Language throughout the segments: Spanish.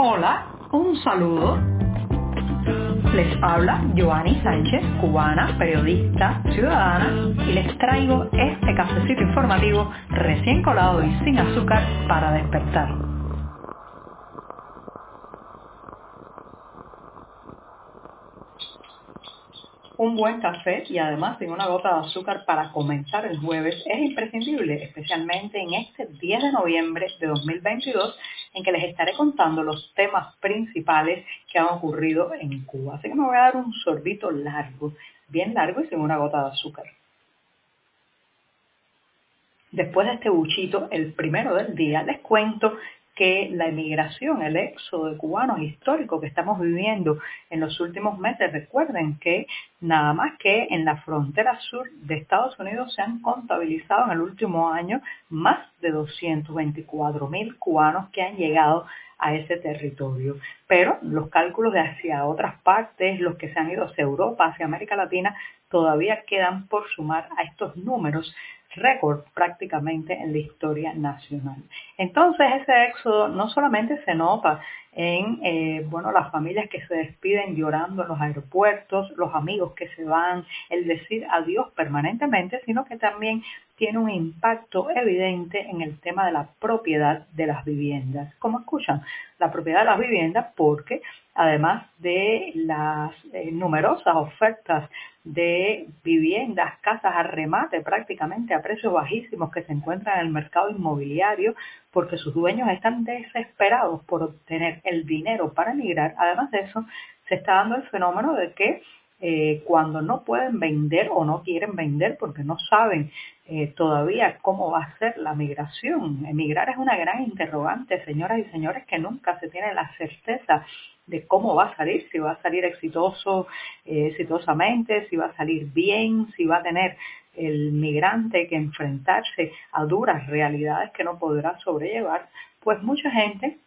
Hola, un saludo. Les habla Joanny Sánchez, cubana, periodista, ciudadana, y les traigo este cafecito informativo recién colado y sin azúcar para despertar. Un buen café y además sin una gota de azúcar para comenzar el jueves es imprescindible, especialmente en este 10 de noviembre de 2022 en que les estaré contando los temas principales que han ocurrido en Cuba. Así que me voy a dar un sorbito largo, bien largo y sin una gota de azúcar. Después de este buchito, el primero del día, les cuento que la emigración, el éxodo de cubanos histórico que estamos viviendo en los últimos meses, recuerden que nada más que en la frontera sur de Estados Unidos se han contabilizado en el último año más de 224 mil cubanos que han llegado a ese territorio. Pero los cálculos de hacia otras partes, los que se han ido hacia Europa, hacia América Latina, todavía quedan por sumar a estos números récord prácticamente en la historia nacional. Entonces ese éxodo no solamente se nota en eh, bueno, las familias que se despiden llorando en los aeropuertos, los amigos que se van, el decir adiós permanentemente, sino que también tiene un impacto evidente en el tema de la propiedad de las viviendas. Como escuchan, la propiedad de las viviendas porque además de las eh, numerosas ofertas de viviendas, casas a remate prácticamente a precios bajísimos que se encuentran en el mercado inmobiliario porque sus dueños están desesperados por obtener el dinero para emigrar. Además de eso, se está dando el fenómeno de que eh, cuando no pueden vender o no quieren vender porque no saben eh, todavía cómo va a ser la migración. Emigrar es una gran interrogante, señoras y señores, que nunca se tiene la certeza de cómo va a salir, si va a salir exitoso, eh, exitosamente, si va a salir bien, si va a tener el migrante que enfrentarse a duras realidades que no podrá sobrellevar, pues mucha gente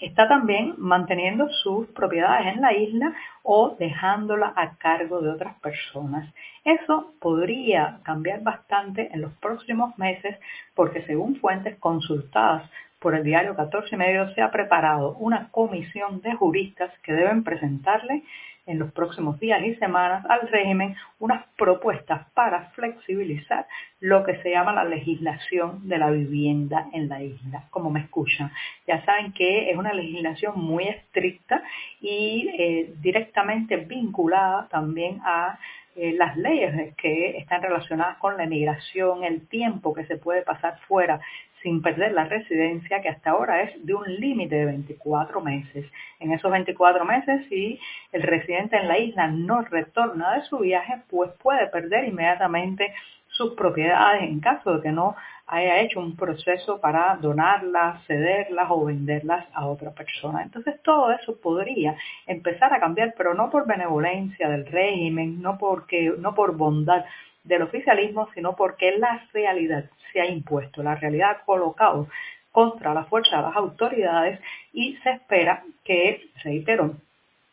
está también manteniendo sus propiedades en la isla o dejándola a cargo de otras personas. Eso podría cambiar bastante en los próximos meses porque según fuentes consultadas por el diario 14 y medio se ha preparado una comisión de juristas que deben presentarle en los próximos días y semanas al régimen unas propuestas para flexibilizar lo que se llama la legislación de la vivienda en la isla, como me escuchan. Ya saben que es una legislación muy estricta y eh, directamente vinculada también a eh, las leyes que están relacionadas con la emigración, el tiempo que se puede pasar fuera sin perder la residencia, que hasta ahora es de un límite de 24 meses. En esos 24 meses, si el residente en la isla no retorna de su viaje, pues puede perder inmediatamente sus propiedades en caso de que no haya hecho un proceso para donarlas, cederlas o venderlas a otra persona. Entonces todo eso podría empezar a cambiar, pero no por benevolencia del régimen, no porque, no por bondad del oficialismo, sino porque la realidad se ha impuesto, la realidad ha colocado contra la fuerza de las autoridades y se espera que, reitero,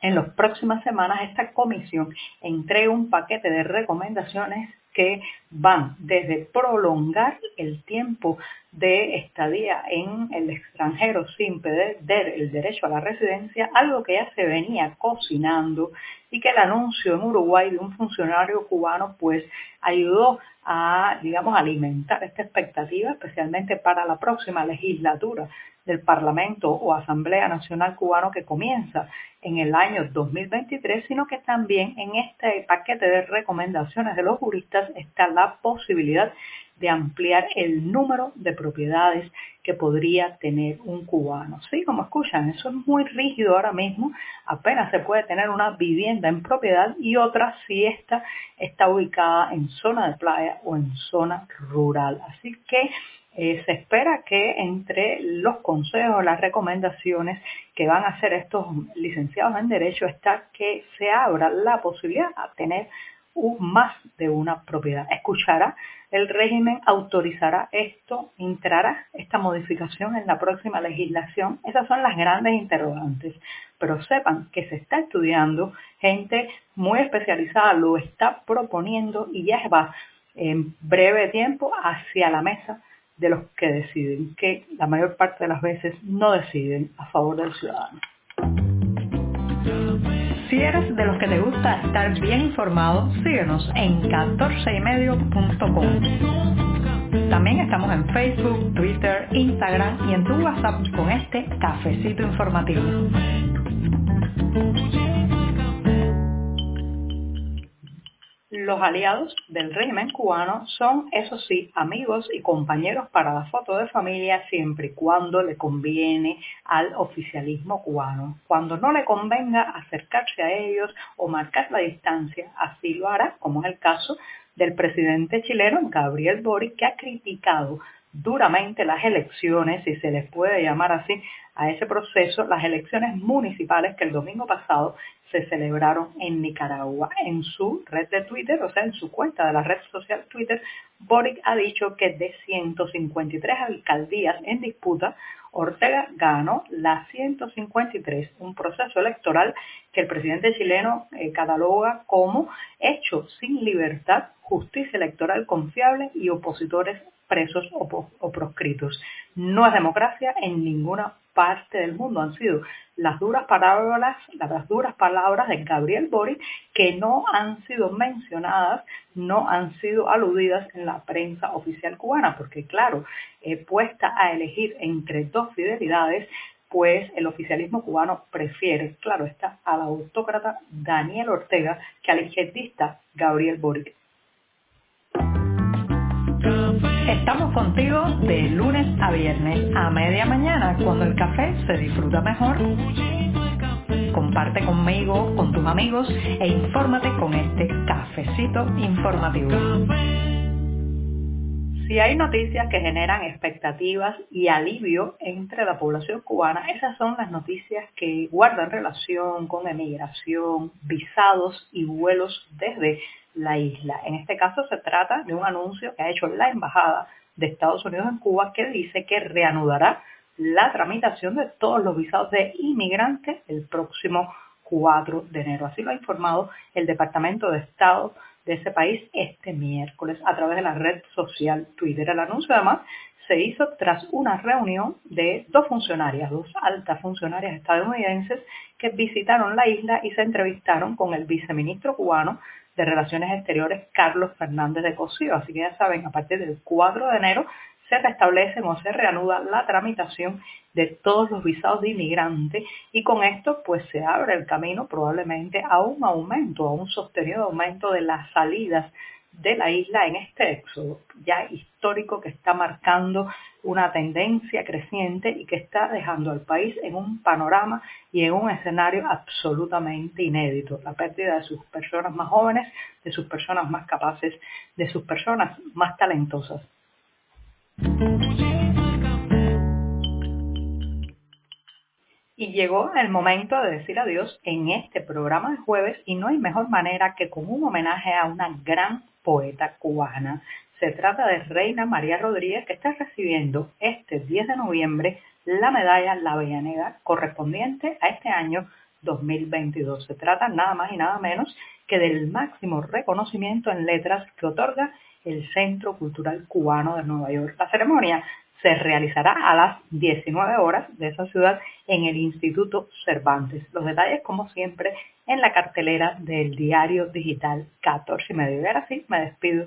en las próximas semanas esta comisión entregue un paquete de recomendaciones que van desde prolongar el tiempo de estadía en el extranjero sin perder el derecho a la residencia, algo que ya se venía cocinando y que el anuncio en Uruguay de un funcionario cubano pues ayudó a, digamos, alimentar esta expectativa, especialmente para la próxima legislatura del Parlamento o Asamblea Nacional Cubano que comienza en el año 2023, sino que también en este paquete de recomendaciones de los juristas está la posibilidad de ampliar el número de propiedades que podría tener un cubano. Sí, como escuchan, eso es muy rígido ahora mismo. Apenas se puede tener una vivienda en propiedad y otra si esta está ubicada en zona de playa o en zona rural. Así que se espera que entre los consejos, las recomendaciones que van a hacer estos licenciados en Derecho está que se abra la posibilidad de tener más de una propiedad. Escuchará el régimen, autorizará esto, entrará esta modificación en la próxima legislación. Esas son las grandes interrogantes. Pero sepan que se está estudiando, gente muy especializada lo está proponiendo y ya va en breve tiempo hacia la mesa de los que deciden, que la mayor parte de las veces no deciden a favor del ciudadano. Si eres de los que te gusta estar bien informado, síguenos en 14ymedio.com. También estamos en Facebook, Twitter, Instagram y en tu WhatsApp con este cafecito informativo. Los aliados del régimen cubano son, eso sí, amigos y compañeros para la foto de familia siempre y cuando le conviene al oficialismo cubano. Cuando no le convenga acercarse a ellos o marcar la distancia, así lo hará, como es el caso del presidente chileno Gabriel Boric, que ha criticado duramente las elecciones, si se les puede llamar así, a ese proceso, las elecciones municipales que el domingo pasado se celebraron en Nicaragua. En su red de Twitter, o sea, en su cuenta de la red social Twitter, Boric ha dicho que de 153 alcaldías en disputa, Ortega ganó las 153, un proceso electoral que el presidente chileno eh, cataloga como hecho sin libertad, justicia electoral confiable y opositores presos o, proscritos. No es democracia en ninguna parte del mundo. Han sido las duras palabras, las duras palabras de Gabriel Boric que no han sido mencionadas, no han sido aludidas en la prensa oficial cubana, porque claro, puesta a elegir entre dos fidelidades, pues el oficialismo cubano prefiere, claro está, al autócrata Daniel Ortega que al izquierdista Gabriel Boric. Estamos contigo de lunes a viernes a media mañana cuando el café se disfruta mejor. Comparte conmigo, con tus amigos e infórmate con este cafecito informativo. Si hay noticias que generan expectativas y alivio entre la población cubana, esas son las noticias que guardan relación con emigración, visados y vuelos desde la isla. En este caso se trata de un anuncio que ha hecho la Embajada de Estados Unidos en Cuba que dice que reanudará la tramitación de todos los visados de inmigrantes el próximo 4 de enero. Así lo ha informado el Departamento de Estado de ese país este miércoles a través de la red social Twitter. El anuncio además se hizo tras una reunión de dos funcionarias, dos altas funcionarias estadounidenses que visitaron la isla y se entrevistaron con el viceministro cubano de Relaciones Exteriores Carlos Fernández de Cosío. Así que ya saben, a partir del 4 de enero se restablece o se reanuda la tramitación de todos los visados de inmigrantes y con esto pues se abre el camino probablemente a un aumento, a un sostenido aumento de las salidas de la isla en este éxodo ya histórico que está marcando una tendencia creciente y que está dejando al país en un panorama y en un escenario absolutamente inédito. La pérdida de sus personas más jóvenes, de sus personas más capaces, de sus personas más talentosas. Y llegó el momento de decir adiós en este programa de jueves y no hay mejor manera que con un homenaje a una gran poeta cubana. Se trata de Reina María Rodríguez que está recibiendo este 10 de noviembre la medalla La Avellaneda correspondiente a este año 2022. Se trata nada más y nada menos que del máximo reconocimiento en letras que otorga el Centro Cultural Cubano de Nueva York. La ceremonia se realizará a las 19 horas de esa ciudad en el Instituto Cervantes. Los detalles, como siempre, en la cartelera del diario digital 14 y medio. Y ahora me despido.